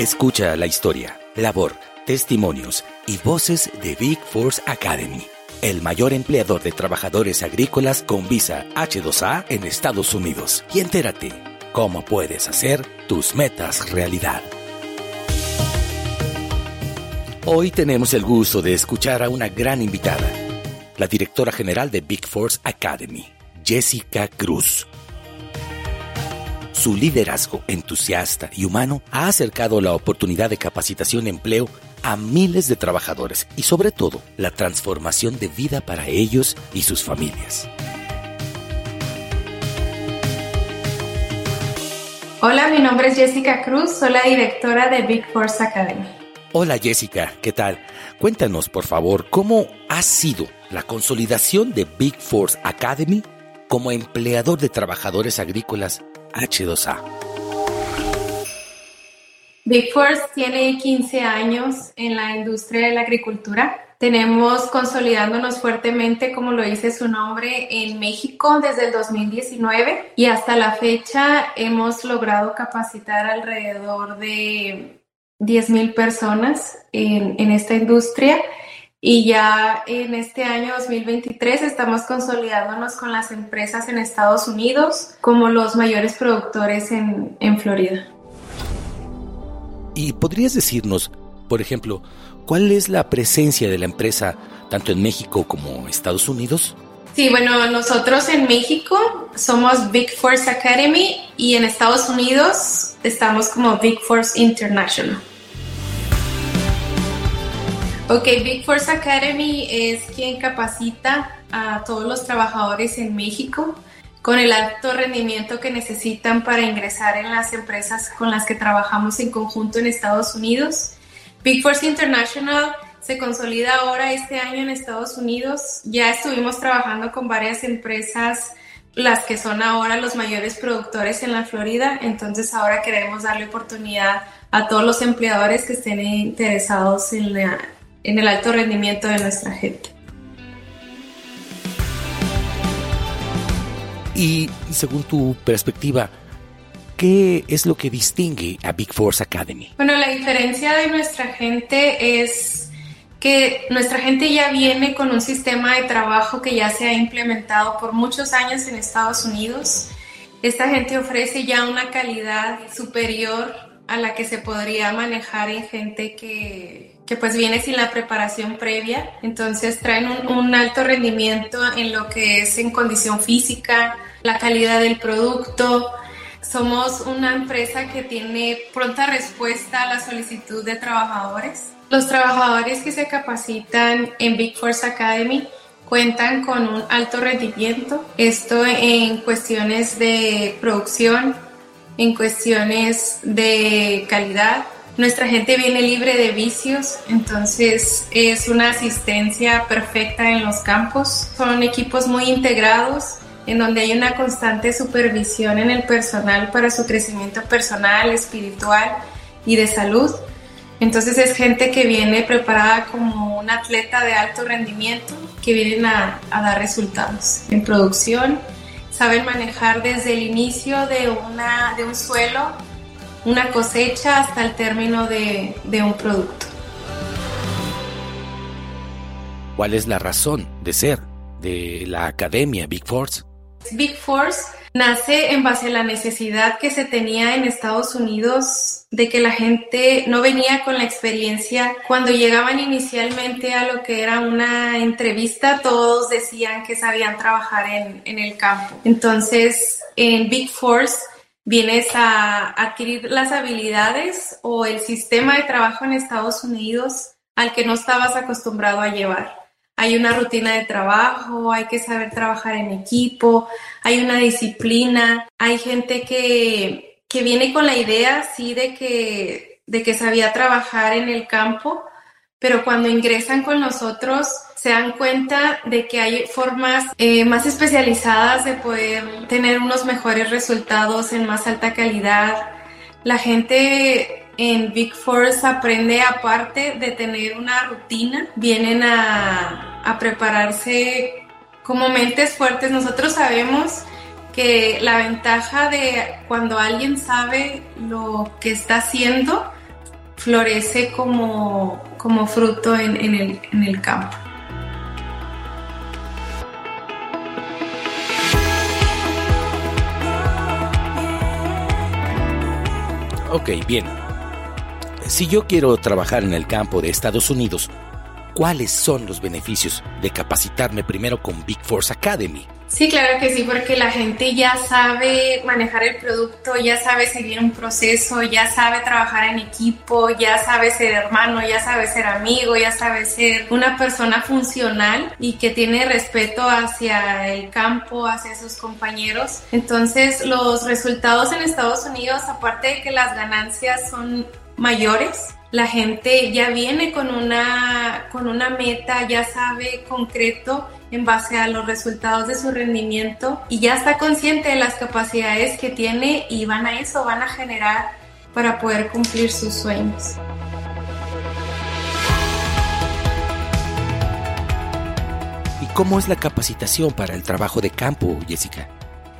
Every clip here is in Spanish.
Escucha la historia, labor, testimonios y voces de Big Force Academy, el mayor empleador de trabajadores agrícolas con visa H2A en Estados Unidos. Y entérate cómo puedes hacer tus metas realidad. Hoy tenemos el gusto de escuchar a una gran invitada, la directora general de Big Force Academy, Jessica Cruz. Su liderazgo entusiasta y humano ha acercado la oportunidad de capacitación y empleo a miles de trabajadores y sobre todo la transformación de vida para ellos y sus familias. Hola, mi nombre es Jessica Cruz, soy la directora de Big Force Academy. Hola Jessica, ¿qué tal? Cuéntanos por favor cómo ha sido la consolidación de Big Force Academy como empleador de trabajadores agrícolas H2A. Big Force tiene 15 años en la industria de la agricultura. Tenemos consolidándonos fuertemente, como lo dice su nombre, en México desde el 2019 y hasta la fecha hemos logrado capacitar alrededor de 10.000 personas en, en esta industria y ya en este año 2023 estamos consolidándonos con las empresas en Estados Unidos como los mayores productores en, en Florida. ¿Y podrías decirnos, por ejemplo, cuál es la presencia de la empresa tanto en México como Estados Unidos? Sí, bueno, nosotros en México somos Big Force Academy y en Estados Unidos estamos como Big Force International. Ok, Big Force Academy es quien capacita a todos los trabajadores en México con el alto rendimiento que necesitan para ingresar en las empresas con las que trabajamos en conjunto en Estados Unidos. Big Force International se consolida ahora este año en Estados Unidos. Ya estuvimos trabajando con varias empresas, las que son ahora los mayores productores en la Florida, entonces ahora queremos darle oportunidad a todos los empleadores que estén interesados en la en el alto rendimiento de nuestra gente. Y según tu perspectiva, ¿qué es lo que distingue a Big Force Academy? Bueno, la diferencia de nuestra gente es que nuestra gente ya viene con un sistema de trabajo que ya se ha implementado por muchos años en Estados Unidos. Esta gente ofrece ya una calidad superior a la que se podría manejar en gente que, que pues viene sin la preparación previa, entonces traen un, alto rendimiento en lo que es en condición física, la calidad del producto. Somos una empresa que tiene pronta respuesta a la solicitud de trabajadores. Los trabajadores que se capacitan en Big Force Academy cuentan con un alto rendimiento, esto en cuestiones de producción, en cuestiones de calidad, nuestra gente viene libre de vicios, entonces es una asistencia perfecta en los campos. Son equipos muy integrados en donde hay una constante supervisión en el personal para su crecimiento personal, espiritual y de salud. Entonces es gente que viene preparada como un atleta de alto rendimiento, que vienen a, dar resultados en producción, saben manejar desde el inicio de un suelo una cosecha hasta el término de, un producto. ¿Cuál es la razón de ser de la academia Big Force? Big Force nace en base a la necesidad que se tenía en Estados Unidos de que la gente no venía con la experiencia. Cuando llegaban inicialmente a lo que era una entrevista, todos decían que sabían trabajar en, en el campo. Entonces, en Big Force vienes a adquirir las habilidades o el sistema de trabajo en Estados Unidos al que no estabas acostumbrado a llevar. Hay una rutina de trabajo, hay que saber trabajar en equipo, hay una disciplina, hay gente que, que viene con la idea, sí, de que, de que sabía trabajar en el campo, pero cuando ingresan con nosotros se dan cuenta de que hay formas eh, más especializadas de poder tener unos mejores resultados en más alta calidad. La gente en Big Force aprende aparte de tener una rutina, vienen a, a prepararse como mentes fuertes. Nosotros sabemos que la ventaja de cuando alguien sabe lo que está haciendo, florece como, como fruto en, el, el campo. Ok, bien. Si yo quiero trabajar en el campo de Estados Unidos, ¿cuáles son los beneficios de capacitarme primero con Big Force Academy? Sí, claro que sí, porque la gente ya sabe manejar el producto, ya sabe seguir un proceso, ya sabe trabajar en equipo, ya sabe ser hermano, ya sabe ser amigo, ya sabe ser una persona funcional y que tiene respeto hacia el campo, hacia sus compañeros. Entonces, los resultados en Estados Unidos, aparte de que las ganancias son mayores, la gente ya viene con una, con una meta, ya sabe concreto en base a los resultados de su rendimiento y ya está consciente de las capacidades que tiene y van a eso, van a generar para poder cumplir sus sueños. ¿Y cómo es la capacitación para el trabajo de campo, Jessica?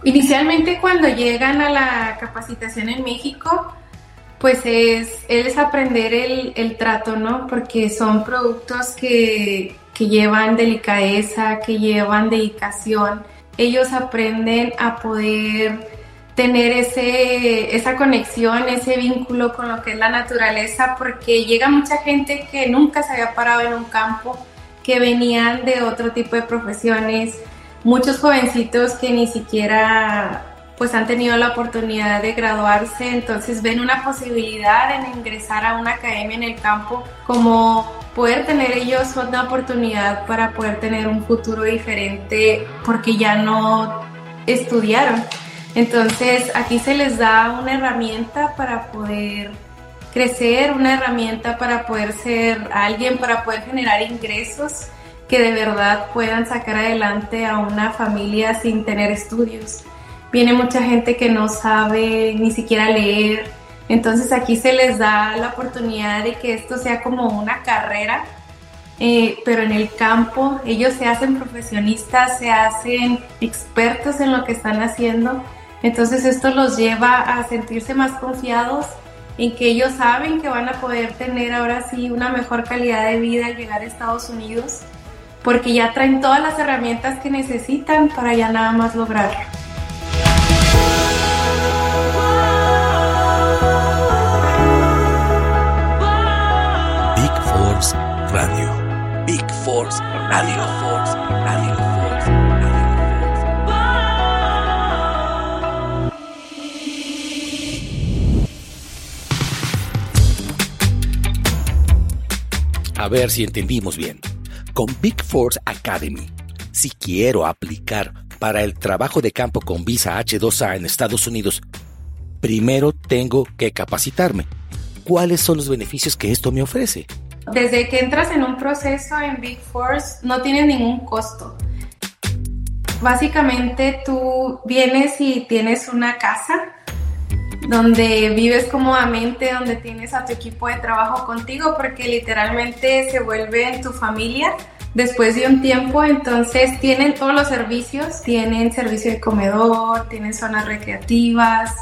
Inicialmente cuando llegan a la capacitación en México, pues es, es aprender el, el trato, ¿no? Porque son productos que, que llevan delicadeza, que llevan dedicación. Ellos aprenden a poder tener ese, esa conexión, ese vínculo con lo que es la naturaleza, porque llega mucha gente que nunca se había parado en un campo, que venían de otro tipo de profesiones, muchos jovencitos que ni siquiera pues han tenido la oportunidad de graduarse, entonces ven una posibilidad en ingresar a una academia en el campo como poder tener ellos una oportunidad para poder tener un futuro diferente porque ya no estudiaron. Entonces aquí se les da una herramienta para poder crecer, una herramienta para poder ser alguien, para poder generar ingresos que de verdad puedan sacar adelante a una familia sin tener estudios viene mucha gente que no sabe ni siquiera leer. Entonces aquí se les da la oportunidad de que esto sea como una carrera, eh, pero en el campo ellos se hacen profesionistas, se hacen expertos en lo que están haciendo. Entonces esto los lleva a sentirse más confiados en que ellos saben que van a poder tener ahora sí una mejor calidad de vida al llegar a Estados Unidos, porque ya traen todas las herramientas que necesitan para ya nada más lograrlo. A ver si entendimos bien. Con Big Force Academy, si quiero aplicar para el trabajo de campo con visa H2A en Estados Unidos, primero tengo que capacitarme. ¿Cuáles son los beneficios que esto me ofrece? Desde que entras en un proceso en Big Force no tiene ningún costo. Básicamente tú vienes y tienes una casa donde vives cómodamente, donde tienes a tu equipo de trabajo contigo, porque literalmente se vuelve en tu familia después de un tiempo. Entonces tienen todos los servicios, tienen servicio de comedor, tienen zonas recreativas,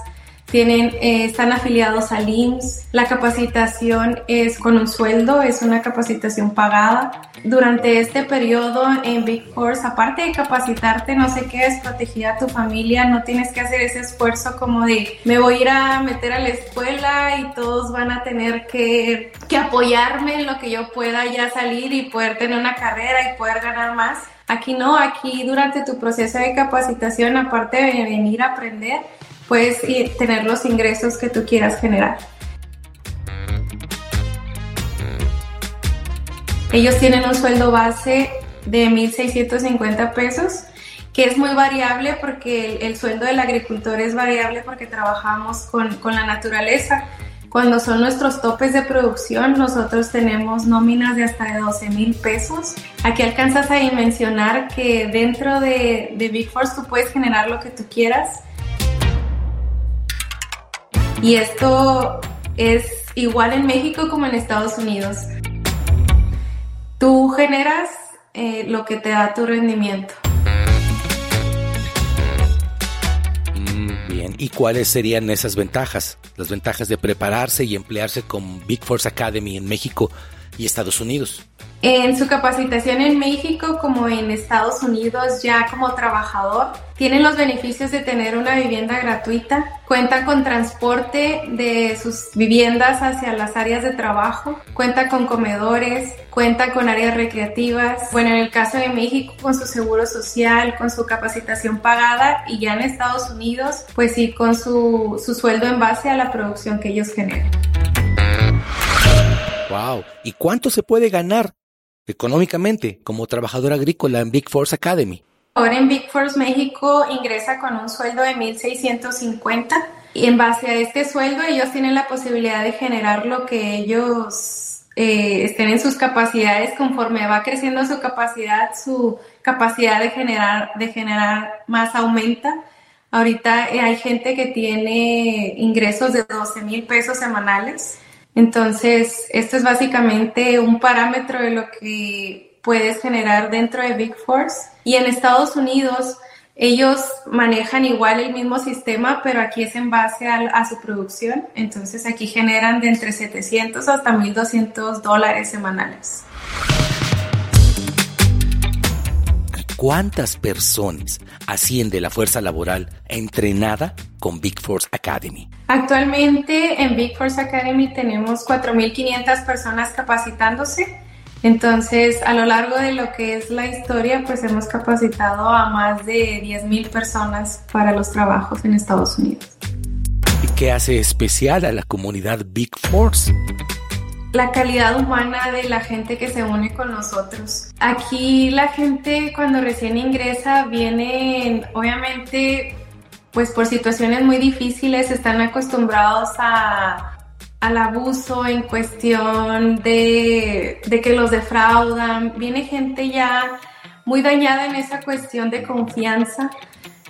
tienen, eh, están afiliados al IMSS. La capacitación es con un sueldo, es una capacitación pagada. Durante este periodo en Big Force, aparte de capacitarte, no sé qué, es protegida a tu familia, no tienes que hacer ese esfuerzo como de me voy a ir a meter a la escuela y todos van a tener que, que apoyarme en lo que yo pueda ya salir y poder tener una carrera y poder ganar más. Aquí no, aquí durante tu proceso de capacitación, aparte de venir a aprender, puedes tener los ingresos que tú quieras generar. Ellos tienen un sueldo base de 1.650 pesos, que es muy variable porque el, sueldo del agricultor es variable porque trabajamos con, con la naturaleza. Cuando son nuestros topes de producción, nosotros tenemos nóminas de hasta de 12 mil pesos. Aquí alcanzas a dimensionar que dentro de, de Big Force tú puedes generar lo que tú quieras y esto es igual en México como en Estados Unidos. Tú generas eh, lo que te da tu rendimiento. Mm, bien. ¿Y cuáles serían esas ventajas? Las ventajas de prepararse y emplearse con Big Force Academy en México y Estados Unidos. En su capacitación en México como en Estados Unidos ya como trabajador, tienen los beneficios de tener una vivienda gratuita, cuenta con transporte de sus viviendas hacia las áreas de trabajo, cuenta con comedores, cuenta con áreas recreativas, bueno, en el caso de México con su seguro social, con su capacitación pagada y ya en Estados Unidos, pues sí, con su, su sueldo en base a la producción que ellos generan. Wow, ¿y cuánto se puede ganar económicamente como trabajador agrícola en Big Force Academy? Ahora en Big Force México ingresa con un sueldo de 1.650 y en base a este sueldo ellos tienen la posibilidad de generar lo que ellos eh, estén en sus capacidades conforme va creciendo su capacidad, su capacidad de generar, de generar más aumenta. Ahorita eh, hay gente que tiene ingresos de 12 mil pesos semanales entonces, esto es básicamente un parámetro de lo que puedes generar dentro de Big Force. Y en Estados Unidos, ellos manejan igual el mismo sistema, pero aquí es en base a, su producción. Entonces, aquí generan de entre 700 hasta 1.200 dólares semanales. ¿Cuántas personas asciende la fuerza laboral entrenada con Big Force Academy? Actualmente en Big Force Academy tenemos 4.500 personas capacitándose. Entonces, a lo largo de lo que es la historia, pues hemos capacitado a más de 10.000 personas para los trabajos en Estados Unidos. ¿Y qué hace especial a la comunidad Big Force? La calidad humana de la gente que se une con nosotros. Aquí la gente cuando recién ingresa viene, obviamente, pues por situaciones muy difíciles, están acostumbrados a, al abuso en cuestión de, de que los defraudan. Viene gente ya muy dañada en esa cuestión de confianza.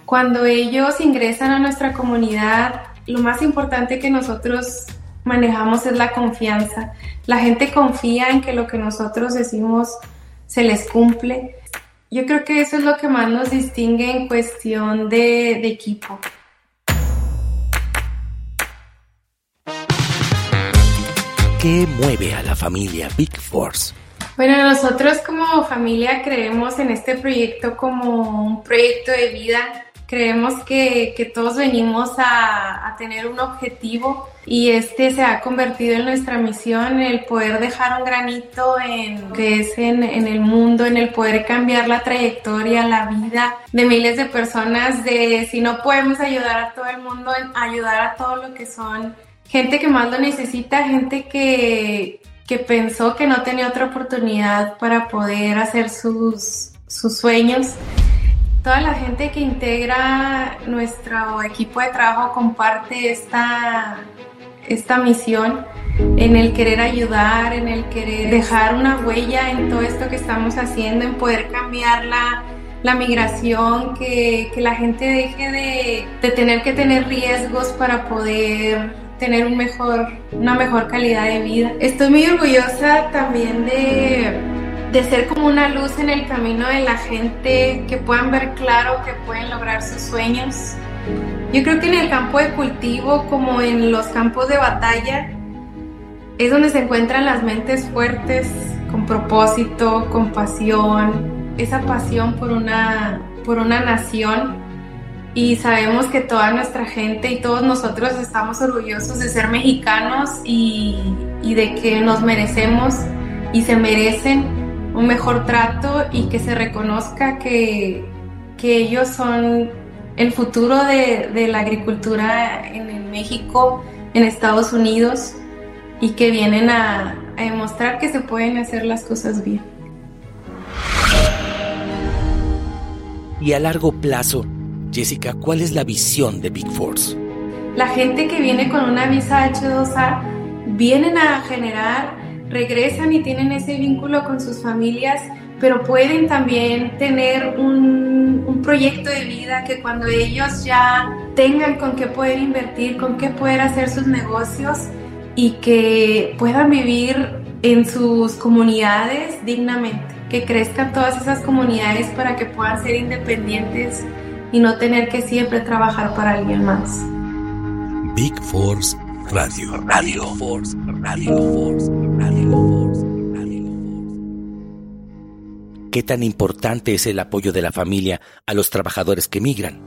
Cuando ellos ingresan a nuestra comunidad, lo más importante que nosotros manejamos es la confianza. La gente confía en que lo que nosotros decimos se les cumple. Yo creo que eso es lo que más nos distingue en cuestión de, de equipo. ¿Qué mueve a la familia Big Force? Bueno, nosotros como familia creemos en este proyecto como un proyecto de vida Creemos que, que todos venimos a, a, tener un objetivo y este se ha convertido en nuestra misión, el poder dejar un granito en que es en, en, el mundo, en el poder cambiar la trayectoria, la vida de miles de personas, de si no podemos ayudar a todo el mundo, ayudar a todo lo que son gente que más lo necesita, gente que, que pensó que no tenía otra oportunidad para poder hacer sus, sus sueños toda la gente que integra nuestro equipo de trabajo comparte esta, esta misión en el querer ayudar, en el querer dejar una huella en todo esto que estamos haciendo, en poder cambiar la, la migración, que, que, la gente deje de, de, tener que tener riesgos para poder tener un mejor, una mejor calidad de vida. Estoy muy orgullosa también de de ser como una luz en el camino de la gente, que puedan ver claro que pueden lograr sus sueños. Yo creo que en el campo de cultivo, como en los campos de batalla, es donde se encuentran las mentes fuertes, con propósito, con pasión, esa pasión por una, por una nación. Y sabemos que toda nuestra gente y todos nosotros estamos orgullosos de ser mexicanos y, y de que nos merecemos y se merecen un mejor trato y que se reconozca que, que ellos son el futuro de, de la agricultura en, México, en Estados Unidos y que vienen a, a demostrar que se pueden hacer las cosas bien. Y a largo plazo, Jessica, ¿cuál es la visión de Big Force? La gente que viene con una visa H2A vienen a generar regresan y tienen ese vínculo con sus familias, pero pueden también tener un, un, proyecto de vida que cuando ellos ya tengan con qué poder invertir, con qué poder hacer sus negocios y que puedan vivir en sus comunidades dignamente, que crezcan todas esas comunidades para que puedan ser independientes y no tener que siempre trabajar para alguien más. Big Force Radio. Radio Force. Radio Force. ¿Qué tan importante es el apoyo de la familia a los trabajadores que migran?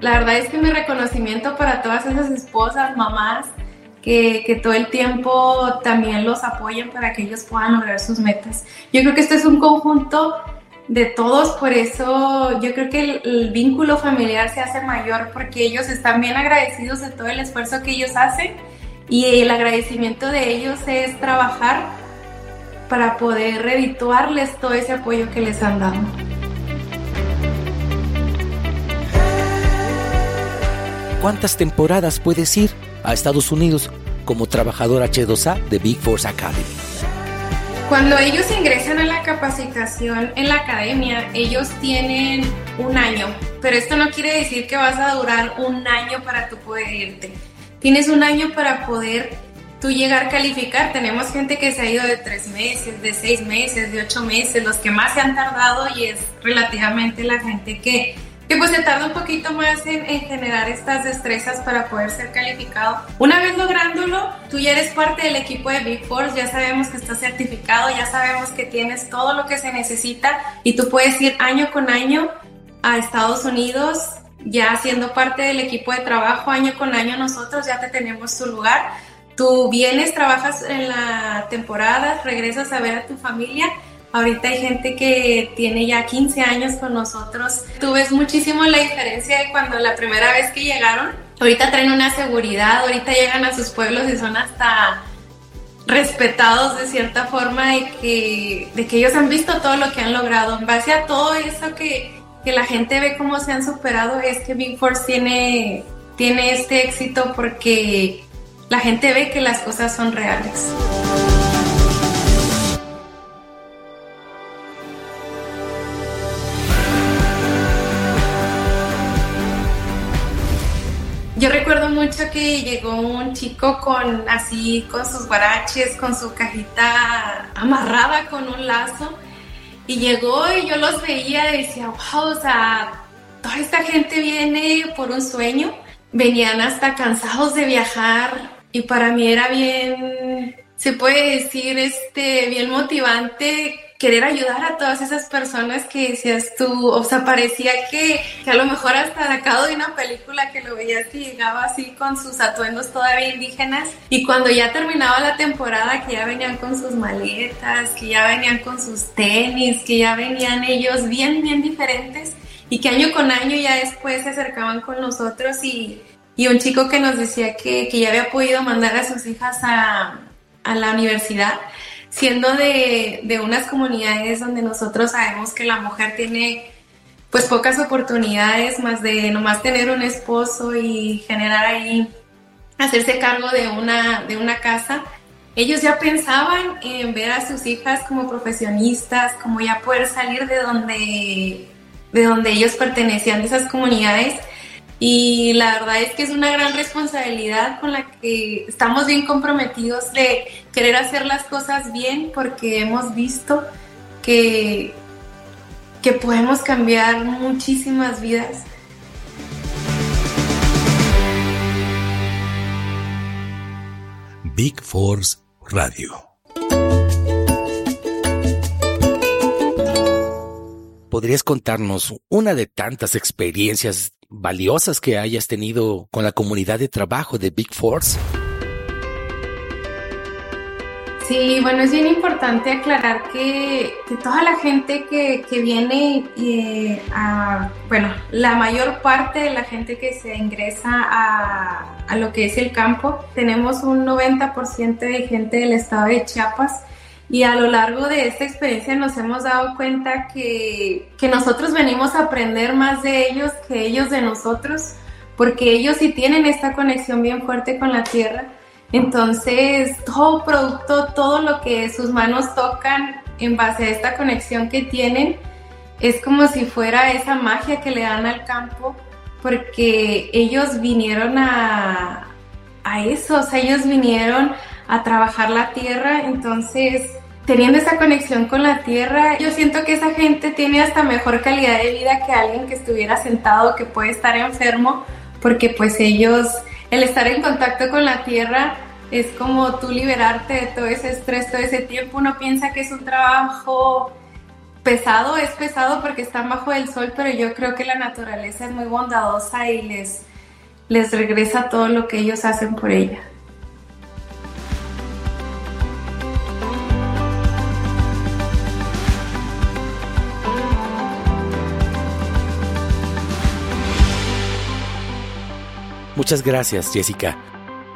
La verdad es que mi reconocimiento para todas esas esposas, mamás, que, que, todo el tiempo también los apoyen para que ellos puedan lograr sus metas. Yo creo que esto es un conjunto de todos, por eso yo creo que el, vínculo familiar se hace mayor porque ellos están bien agradecidos de todo el esfuerzo que ellos hacen y el agradecimiento de ellos es trabajar para poder redituarles todo ese apoyo que les han dado. ¿Cuántas temporadas puedes ir a Estados Unidos como trabajador H2A de Big Force Academy? Cuando ellos ingresan a la capacitación en la academia, ellos tienen un año, pero esto no quiere decir que vas a durar un año para tú poder irte. Tienes un año para poder tú llegar a calificar. Tenemos gente que se ha ido de tres meses, de seis meses, de ocho meses, los que más se han tardado y es relativamente la gente que que pues se tarda un poquito más en, generar estas destrezas para poder ser calificado. Una vez lográndolo, tú ya eres parte del equipo de Big Force, ya sabemos que estás certificado, ya sabemos que tienes todo lo que se necesita y tú puedes ir año con año a Estados Unidos ya siendo parte del equipo de trabajo año con año nosotros ya te tenemos tu lugar. Tú vienes, trabajas en la temporada, regresas a ver a tu familia Ahorita hay gente que tiene ya 15 años con nosotros. Tú ves muchísimo la diferencia de cuando la primera vez que llegaron. Ahorita traen una seguridad, ahorita llegan a sus pueblos y son hasta respetados de cierta forma de que, de que ellos han visto todo lo que han logrado. En base a todo eso que, que la gente ve cómo se han superado, es que Big Force tiene, tiene este éxito porque la gente ve que las cosas son reales. Yo recuerdo mucho que llegó un chico con así, con sus guaraches, con su cajita amarrada con un lazo. Y llegó y yo los veía y decía, wow, o sea, toda esta gente viene por un sueño. Venían hasta cansados de viajar y para mí era bien, se puede decir, este, bien motivante querer ayudar a todas esas personas que decías tú, o sea, parecía que, que, a lo mejor hasta sacado de una película que lo veías que llegaba así con sus atuendos todavía indígenas y cuando ya terminaba la temporada que ya venían con sus maletas, que ya venían con sus tenis, que ya venían ellos bien, bien diferentes y que año con año ya después se acercaban con nosotros y, y un chico que nos decía que, que ya había podido mandar a sus hijas a, a la universidad siendo de, de unas comunidades donde nosotros sabemos que la mujer tiene pues pocas oportunidades más de nomás tener un esposo y generar ahí, hacerse cargo de una, de una casa. Ellos ya pensaban en ver a sus hijas como profesionistas, como ya poder salir de donde, de donde ellos pertenecían, de esas comunidades y la verdad es que es una gran responsabilidad con la que estamos bien comprometidos de querer hacer las cosas bien porque hemos visto que, que podemos cambiar muchísimas vidas. Big Force Radio. ¿Podrías contarnos una de tantas experiencias valiosas que hayas tenido con la comunidad de trabajo de Big Force? Sí, bueno, es bien importante aclarar que, toda la gente que, viene eh, a, bueno, la mayor parte de la gente que se ingresa a, a lo que es el campo, tenemos un 90% de gente del estado de Chiapas y a lo largo de esta experiencia nos hemos dado cuenta que, que, nosotros venimos a aprender más de ellos que ellos de nosotros, porque ellos sí tienen esta conexión bien fuerte con la tierra. Entonces, todo producto, todo lo que sus manos tocan en base a esta conexión que tienen, es como si fuera esa magia que le dan al campo, porque ellos vinieron a, a eso, o sea, ellos vinieron a trabajar la tierra, entonces teniendo esa conexión con la tierra, yo siento que esa gente tiene hasta mejor calidad de vida que alguien que estuviera sentado, que puede estar enfermo, porque pues ellos, el estar en contacto con la tierra es como tú liberarte de todo ese estrés, todo ese tiempo. Uno piensa que es un trabajo pesado, es pesado porque están bajo el sol, pero yo creo que la naturaleza es muy bondadosa y les, les regresa todo lo que ellos hacen por ella. Muchas gracias, Jessica.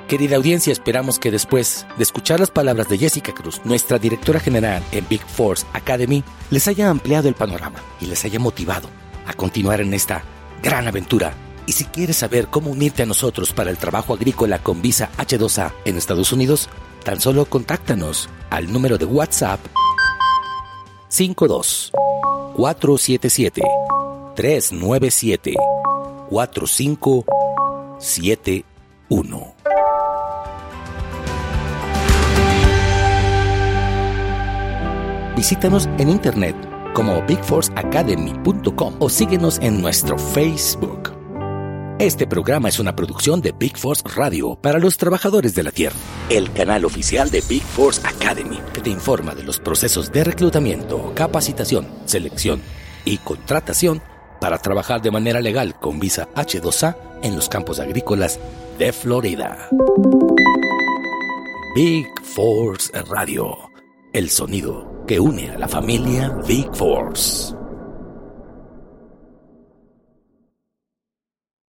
Querida audiencia, esperamos que después de escuchar las palabras de Jessica Cruz, nuestra directora general en Big Force Academy, les haya ampliado el panorama y les haya motivado a continuar en esta gran aventura. Y si quieres saber cómo unirte a nosotros para el trabajo agrícola con visa H2A en Estados Unidos, tan solo contáctanos al número de WhatsApp 52 477 397 45 71. Visítanos en internet como bigforceacademy.com o síguenos en nuestro Facebook. Este programa es una producción de Big Force Radio para los trabajadores de la Tierra, el canal oficial de Big Force Academy, que te informa de los procesos de reclutamiento, capacitación, selección y contratación para trabajar de manera legal con visa H2A en los campos agrícolas de Florida. Big Force Radio, el sonido que une a la familia Big Force.